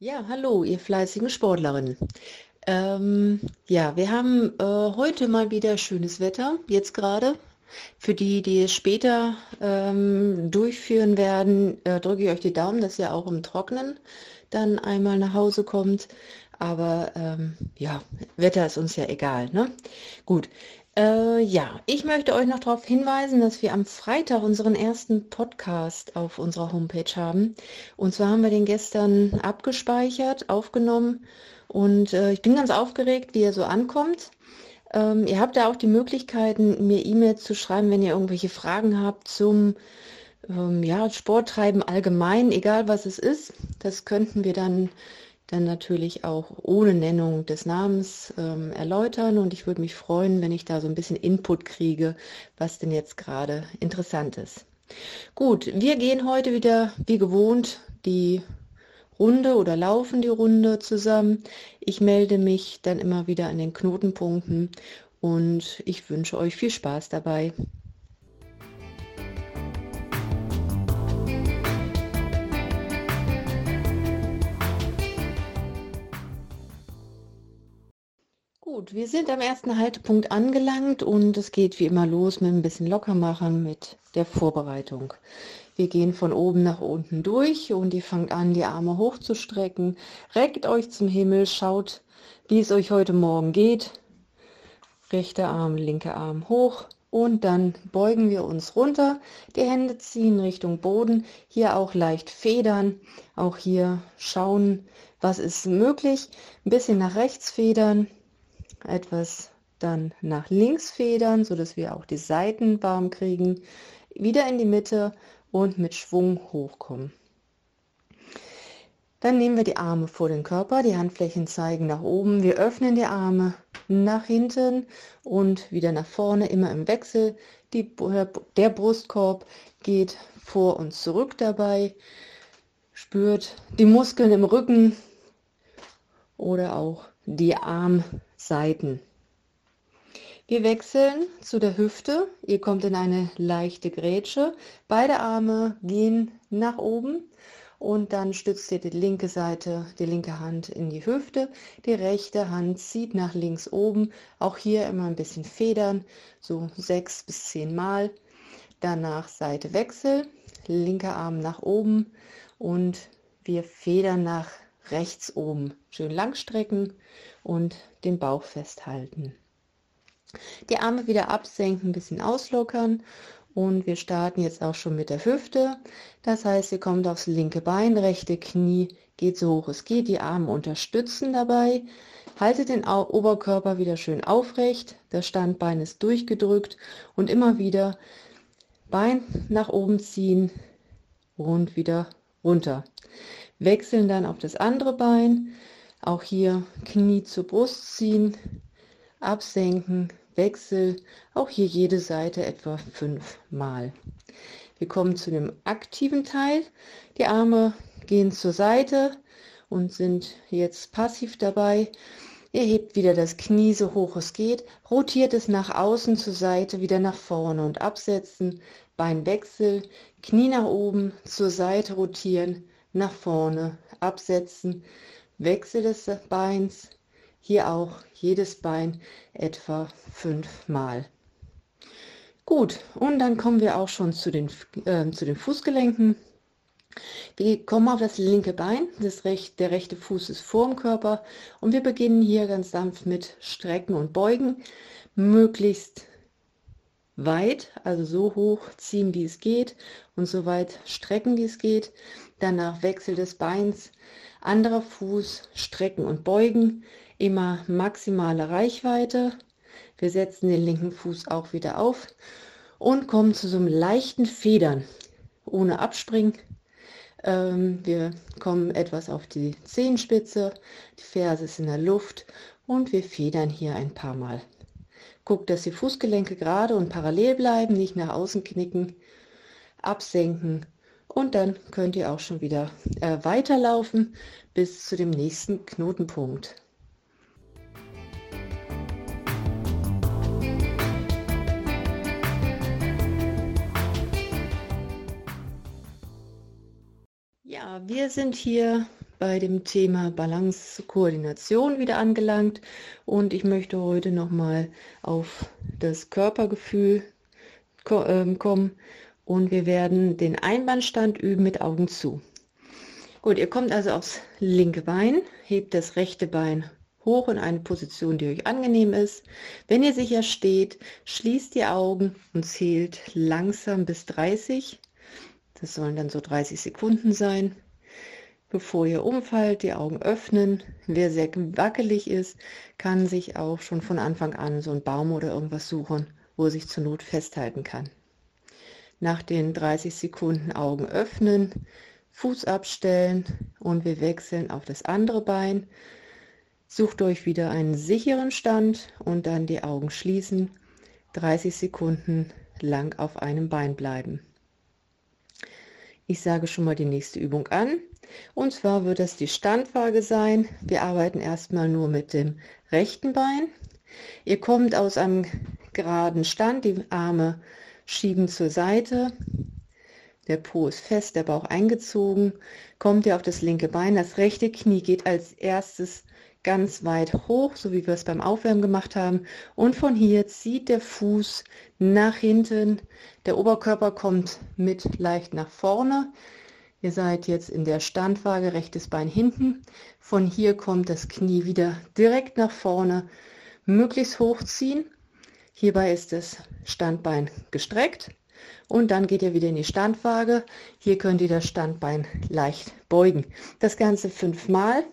Ja, hallo, ihr fleißigen Sportlerinnen. Ähm, ja, wir haben äh, heute mal wieder schönes Wetter, jetzt gerade. Für die, die es später ähm, durchführen werden, äh, drücke ich euch die Daumen, dass ihr auch im Trocknen dann einmal nach Hause kommt. Aber ähm, ja, Wetter ist uns ja egal. Ne? Gut, äh, ja, ich möchte euch noch darauf hinweisen, dass wir am Freitag unseren ersten Podcast auf unserer Homepage haben. Und zwar haben wir den gestern abgespeichert, aufgenommen und äh, ich bin ganz aufgeregt, wie er so ankommt. Ähm, ihr habt da auch die Möglichkeiten, mir E-Mails zu schreiben, wenn ihr irgendwelche Fragen habt zum ähm, ja, Sporttreiben allgemein, egal was es ist. Das könnten wir dann dann natürlich auch ohne Nennung des Namens ähm, erläutern und ich würde mich freuen, wenn ich da so ein bisschen Input kriege, was denn jetzt gerade interessant ist. Gut, wir gehen heute wieder wie gewohnt die Runde oder laufen die Runde zusammen. Ich melde mich dann immer wieder an den Knotenpunkten und ich wünsche euch viel Spaß dabei. Gut, wir sind am ersten Haltepunkt angelangt und es geht wie immer los mit ein bisschen Lockermachen mit der Vorbereitung. Wir gehen von oben nach unten durch und ihr fangt an, die Arme hochzustrecken. Reckt euch zum Himmel, schaut, wie es euch heute Morgen geht. Rechter Arm, linker Arm hoch und dann beugen wir uns runter. Die Hände ziehen Richtung Boden. Hier auch leicht federn. Auch hier schauen, was ist möglich. Ein bisschen nach rechts federn etwas dann nach links federn, so dass wir auch die Seiten warm kriegen, wieder in die Mitte und mit Schwung hochkommen. Dann nehmen wir die Arme vor den Körper, die Handflächen zeigen nach oben. Wir öffnen die Arme nach hinten und wieder nach vorne, immer im Wechsel. Die, der Brustkorb geht vor und zurück dabei. Spürt die Muskeln im Rücken oder auch die Armseiten. Wir wechseln zu der Hüfte. Ihr kommt in eine leichte Grätsche. Beide Arme gehen nach oben und dann stützt ihr die linke Seite, die linke Hand in die Hüfte. Die rechte Hand zieht nach links oben. Auch hier immer ein bisschen federn, so sechs bis zehn Mal. Danach Seite wechsel, linker Arm nach oben und wir federn nach rechts oben schön lang strecken und den Bauch festhalten. Die Arme wieder absenken, ein bisschen auslockern und wir starten jetzt auch schon mit der Hüfte. Das heißt, ihr kommt aufs linke Bein, rechte Knie geht so hoch es geht, die Arme unterstützen dabei. Haltet den Oberkörper wieder schön aufrecht, das Standbein ist durchgedrückt und immer wieder Bein nach oben ziehen und wieder runter wechseln dann auf das andere Bein. Auch hier Knie zur Brust ziehen, absenken, Wechsel. Auch hier jede Seite etwa fünfmal. Wir kommen zu dem aktiven Teil. Die Arme gehen zur Seite und sind jetzt passiv dabei. Ihr hebt wieder das Knie so hoch es geht, rotiert es nach außen zur Seite, wieder nach vorne und absetzen, Beinwechsel, Knie nach oben, zur Seite rotieren, nach vorne absetzen, Wechsel des Beins, hier auch jedes Bein etwa fünfmal. Gut, und dann kommen wir auch schon zu den, äh, zu den Fußgelenken. Wir kommen auf das linke Bein, das recht, der rechte Fuß ist vor dem Körper und wir beginnen hier ganz sanft mit Strecken und Beugen, möglichst weit, also so hoch ziehen, wie es geht und so weit strecken, wie es geht. Danach Wechsel des Beins, anderer Fuß, strecken und beugen, immer maximale Reichweite. Wir setzen den linken Fuß auch wieder auf und kommen zu so einem leichten Federn, ohne Abspringen. Ähm, wir kommen etwas auf die Zehenspitze, die Ferse ist in der Luft und wir federn hier ein paar Mal. Guckt, dass die Fußgelenke gerade und parallel bleiben, nicht nach außen knicken, absenken und dann könnt ihr auch schon wieder äh, weiterlaufen bis zu dem nächsten Knotenpunkt. Ja, wir sind hier bei dem Thema Balance Koordination wieder angelangt und ich möchte heute nochmal auf das Körpergefühl ähm, kommen und wir werden den Einbandstand üben mit Augen zu. Gut, ihr kommt also aufs linke Bein, hebt das rechte Bein hoch in eine Position, die euch angenehm ist. Wenn ihr sicher steht, schließt die Augen und zählt langsam bis 30. Das sollen dann so 30 Sekunden sein. Bevor ihr umfallt, die Augen öffnen. Wer sehr wackelig ist, kann sich auch schon von Anfang an so einen Baum oder irgendwas suchen, wo er sich zur Not festhalten kann. Nach den 30 Sekunden Augen öffnen, Fuß abstellen und wir wechseln auf das andere Bein. Sucht euch wieder einen sicheren Stand und dann die Augen schließen. 30 Sekunden lang auf einem Bein bleiben. Ich sage schon mal die nächste Übung an. Und zwar wird das die Standwaage sein. Wir arbeiten erstmal nur mit dem rechten Bein. Ihr kommt aus einem geraden Stand, die Arme schieben zur Seite. Der Po ist fest, der Bauch eingezogen. Kommt ihr auf das linke Bein, das rechte Knie geht als erstes ganz weit hoch, so wie wir es beim Aufwärmen gemacht haben. Und von hier zieht der Fuß nach hinten. Der Oberkörper kommt mit leicht nach vorne. Ihr seid jetzt in der Standwaage, rechtes Bein hinten. Von hier kommt das Knie wieder direkt nach vorne, möglichst hochziehen. Hierbei ist das Standbein gestreckt und dann geht ihr wieder in die Standwaage. Hier könnt ihr das Standbein leicht beugen. Das Ganze fünfmal.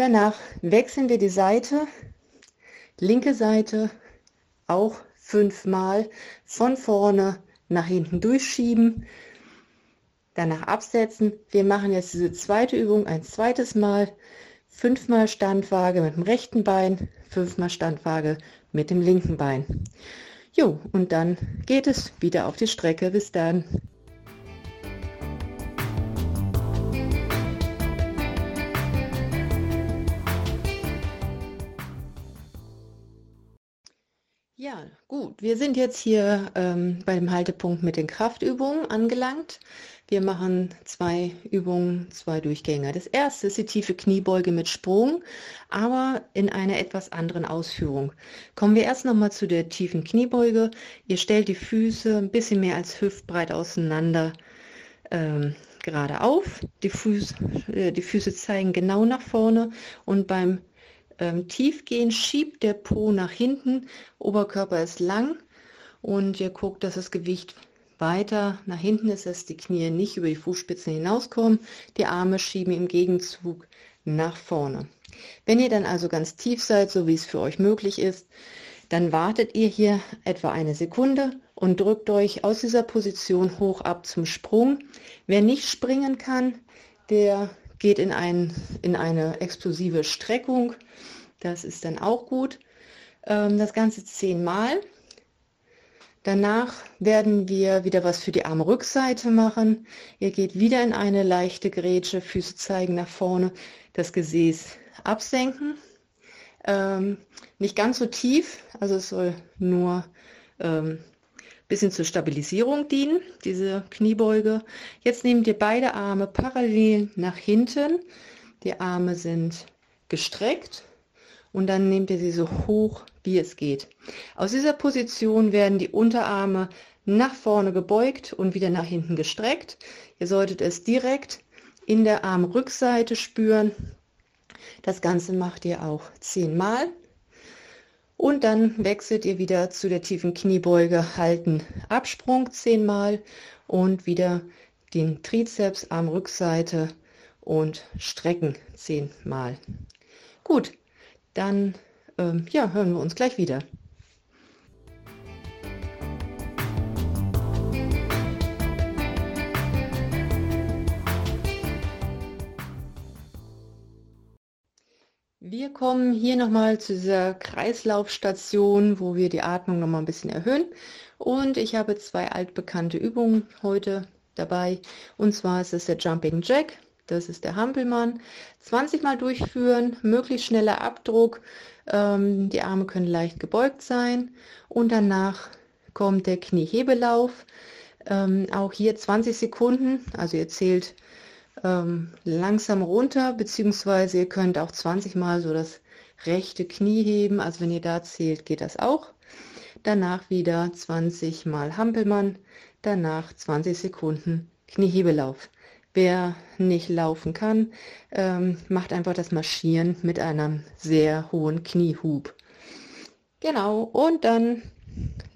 Danach wechseln wir die Seite, linke Seite auch fünfmal von vorne nach hinten durchschieben, danach absetzen. Wir machen jetzt diese zweite Übung ein zweites Mal, fünfmal Standwaage mit dem rechten Bein, fünfmal Standwaage mit dem linken Bein. Jo, und dann geht es wieder auf die Strecke. Bis dann. Gut. Wir sind jetzt hier ähm, bei Haltepunkt mit den Kraftübungen angelangt. Wir machen zwei Übungen, zwei Durchgänge. Das erste ist die tiefe Kniebeuge mit Sprung, aber in einer etwas anderen Ausführung. Kommen wir erst nochmal zu der tiefen Kniebeuge. Ihr stellt die Füße ein bisschen mehr als hüftbreit auseinander ähm, gerade auf. Die, Fuß, äh, die Füße zeigen genau nach vorne und beim ähm, tief gehen, schiebt der Po nach hinten, Oberkörper ist lang und ihr guckt, dass das Gewicht weiter nach hinten ist, dass die Knie nicht über die Fußspitzen hinauskommen. Die Arme schieben im Gegenzug nach vorne. Wenn ihr dann also ganz tief seid, so wie es für euch möglich ist, dann wartet ihr hier etwa eine Sekunde und drückt euch aus dieser Position hoch ab zum Sprung. Wer nicht springen kann, der geht in, ein, in eine explosive Streckung. Das ist dann auch gut. Ähm, das Ganze zehnmal. Danach werden wir wieder was für die Armrückseite machen. Ihr geht wieder in eine leichte Grätsche, Füße zeigen nach vorne, das Gesäß absenken. Ähm, nicht ganz so tief, also es soll nur ähm, bisschen zur Stabilisierung dienen, diese Kniebeuge. Jetzt nehmt ihr beide Arme parallel nach hinten. Die Arme sind gestreckt und dann nehmt ihr sie so hoch, wie es geht. Aus dieser Position werden die Unterarme nach vorne gebeugt und wieder nach hinten gestreckt. Ihr solltet es direkt in der Armrückseite spüren. Das Ganze macht ihr auch zehnmal. Und dann wechselt ihr wieder zu der tiefen Kniebeuge, halten Absprung zehnmal und wieder den Trizeps Armrückseite und strecken zehnmal. Gut, dann ähm, ja, hören wir uns gleich wieder. Wir kommen hier nochmal zu dieser Kreislaufstation, wo wir die Atmung nochmal ein bisschen erhöhen. Und ich habe zwei altbekannte Übungen heute dabei. Und zwar ist es der Jumping Jack. Das ist der Hampelmann. 20 Mal durchführen, möglichst schneller Abdruck. Ähm, die Arme können leicht gebeugt sein. Und danach kommt der Kniehebelauf. Ähm, auch hier 20 Sekunden. Also ihr zählt ähm, langsam runter, beziehungsweise ihr könnt auch 20 Mal so das rechte Knie heben. Also wenn ihr da zählt, geht das auch. Danach wieder 20 Mal Hampelmann, danach 20 Sekunden Kniehebelauf. Wer nicht laufen kann, ähm, macht einfach das Marschieren mit einem sehr hohen Kniehub. Genau, und dann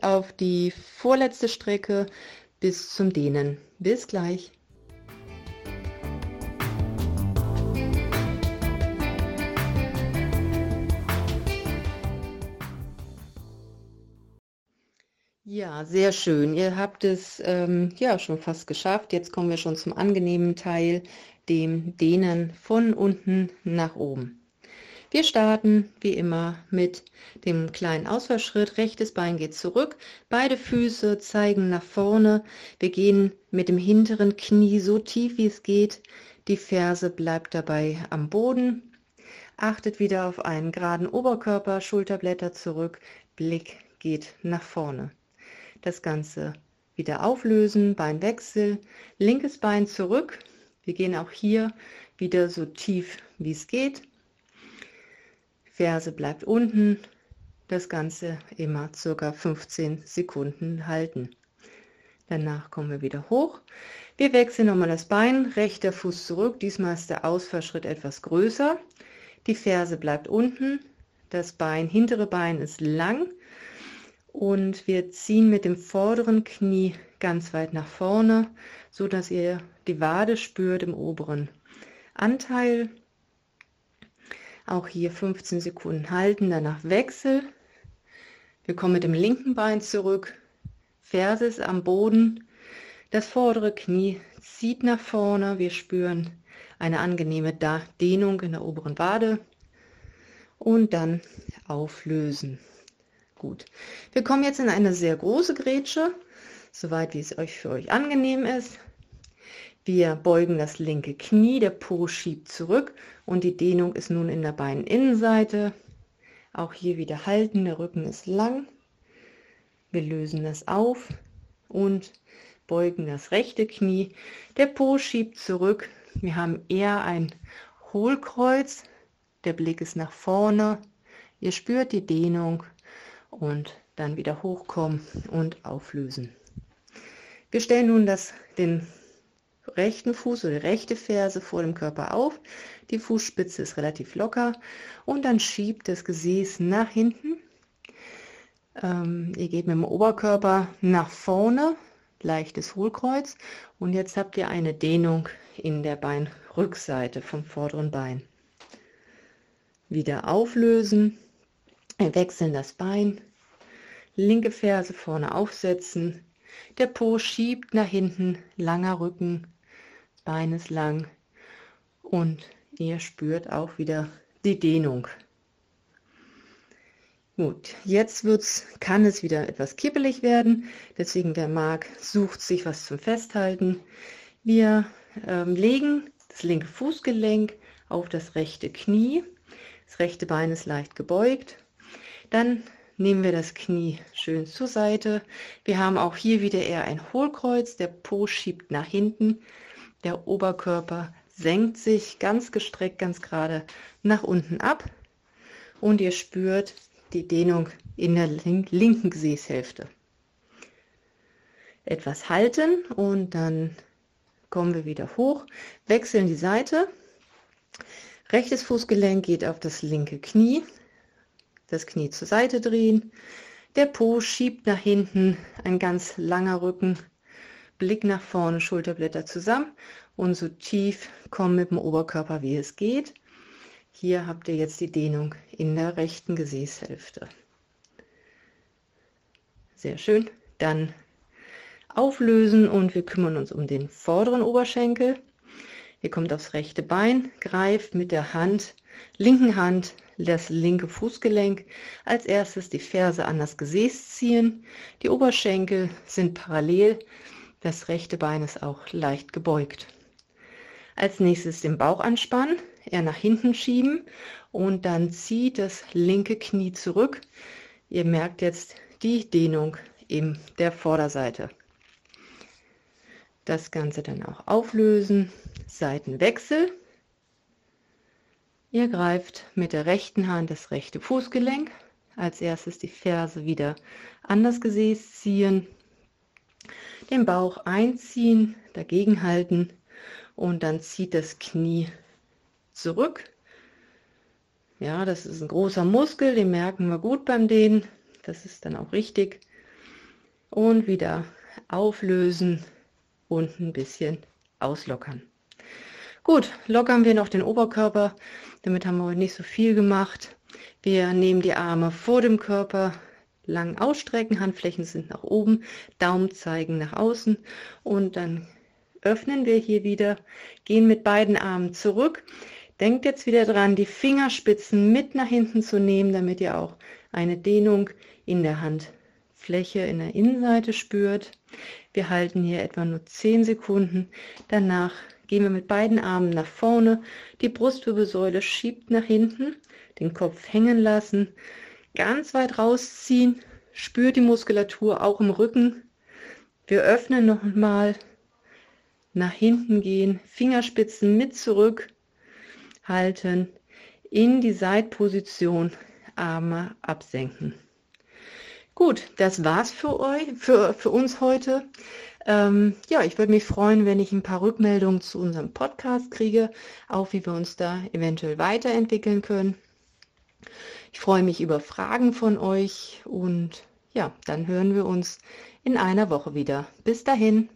auf die vorletzte Strecke bis zum Dehnen. Bis gleich. Ja, sehr schön. Ihr habt es ähm, ja schon fast geschafft. Jetzt kommen wir schon zum angenehmen Teil, dem Dehnen von unten nach oben. Wir starten wie immer mit dem kleinen Ausfallschritt. Rechtes Bein geht zurück, beide Füße zeigen nach vorne. Wir gehen mit dem hinteren Knie so tief wie es geht. Die Ferse bleibt dabei am Boden. Achtet wieder auf einen geraden Oberkörper, Schulterblätter zurück, Blick geht nach vorne das Ganze wieder auflösen, Beinwechsel, linkes Bein zurück. Wir gehen auch hier wieder so tief wie es geht. Ferse bleibt unten. Das Ganze immer circa 15 Sekunden halten. Danach kommen wir wieder hoch. Wir wechseln nochmal das Bein, rechter Fuß zurück. Diesmal ist der Ausfallschritt etwas größer. Die Ferse bleibt unten. Das Bein, hintere Bein ist lang und wir ziehen mit dem vorderen Knie ganz weit nach vorne, so dass ihr die Wade spürt im oberen Anteil. Auch hier 15 Sekunden halten, danach Wechsel. Wir kommen mit dem linken Bein zurück, Ferse ist am Boden, das vordere Knie zieht nach vorne, wir spüren eine angenehme Dehnung in der oberen Wade und dann auflösen. Gut, wir kommen jetzt in eine sehr große Grätsche, soweit wie es euch für euch angenehm ist. Wir beugen das linke Knie, der Po schiebt zurück und die Dehnung ist nun in der Beininnenseite. Auch hier wieder halten, der Rücken ist lang. Wir lösen das auf und beugen das rechte Knie. Der Po schiebt zurück. Wir haben eher ein Hohlkreuz. Der Blick ist nach vorne. Ihr spürt die Dehnung und dann wieder hochkommen und auflösen. Wir stellen nun das, den rechten Fuß oder die rechte Ferse vor dem Körper auf. Die Fußspitze ist relativ locker und dann schiebt das Gesäß nach hinten. Ähm, ihr geht mit dem Oberkörper nach vorne, leichtes Hohlkreuz und jetzt habt ihr eine Dehnung in der Beinrückseite vom vorderen Bein. Wieder auflösen wir wechseln das Bein, linke Ferse vorne aufsetzen, der Po schiebt nach hinten, langer Rücken, Bein ist lang. Und ihr spürt auch wieder die Dehnung. Gut, jetzt wird's, kann es wieder etwas kippelig werden, deswegen wer mag, sucht sich was zum Festhalten. Wir ähm, legen das linke Fußgelenk auf das rechte Knie, das rechte Bein ist leicht gebeugt dann nehmen wir das Knie schön zur Seite. Wir haben auch hier wieder eher ein Hohlkreuz. Der Po schiebt nach hinten. Der Oberkörper senkt sich ganz gestreckt, ganz gerade nach unten ab. Und ihr spürt die Dehnung in der linken Gesäßhälfte. Etwas halten und dann kommen wir wieder hoch, wechseln die Seite. Rechtes Fußgelenk geht auf das linke Knie, das Knie zur Seite drehen, der Po schiebt nach hinten, ein ganz langer Rücken, Blick nach vorne, Schulterblätter zusammen und so tief kommen mit dem Oberkörper, wie es geht. Hier habt ihr jetzt die Dehnung in der rechten Gesäßhälfte. Sehr schön. Dann auflösen und wir kümmern uns um den vorderen Oberschenkel. Ihr kommt aufs rechte Bein, greift mit der Hand, linken Hand das linke Fußgelenk. Als erstes die Ferse an das Gesäß ziehen. Die Oberschenkel sind parallel. Das rechte Bein ist auch leicht gebeugt. Als nächstes den Bauch anspannen, eher nach hinten schieben und dann zieht das linke Knie zurück. Ihr merkt jetzt die Dehnung in der Vorderseite. Das Ganze dann auch auflösen, Seitenwechsel. Ihr greift mit der rechten Hand das rechte Fußgelenk. Als erstes die Ferse wieder an das Gesäß ziehen, den Bauch einziehen, dagegen halten und dann zieht das Knie zurück. Ja, das ist ein großer Muskel, den merken wir gut beim Dehnen. Das ist dann auch richtig. Und wieder auflösen und ein bisschen auslockern. Gut, lockern wir noch den Oberkörper. Damit haben wir heute nicht so viel gemacht. Wir nehmen die Arme vor dem Körper lang ausstrecken, Handflächen sind nach oben, Daumen zeigen nach außen und dann öffnen wir hier wieder, gehen mit beiden Armen zurück. Denkt jetzt wieder dran, die Fingerspitzen mit nach hinten zu nehmen, damit ihr auch eine Dehnung in der Handfläche in der Innenseite spürt. Wir halten hier etwa nur 10 Sekunden. Danach gehen wir mit beiden Armen nach vorne, die Brustwirbelsäule schiebt nach hinten, den Kopf hängen lassen, ganz weit rausziehen, spürt die Muskulatur auch im Rücken. Wir öffnen noch mal, nach hinten gehen, Fingerspitzen mit zurück, halten, in die Seitposition, Arme absenken. Gut, das war's für euch, für, für uns heute. Ähm, ja, ich würde mich freuen, wenn ich ein paar Rückmeldungen zu unserem Podcast kriege, auch wie wir uns da eventuell weiterentwickeln können. Ich freue mich über Fragen von euch und ja, dann hören wir uns in einer Woche wieder. Bis dahin.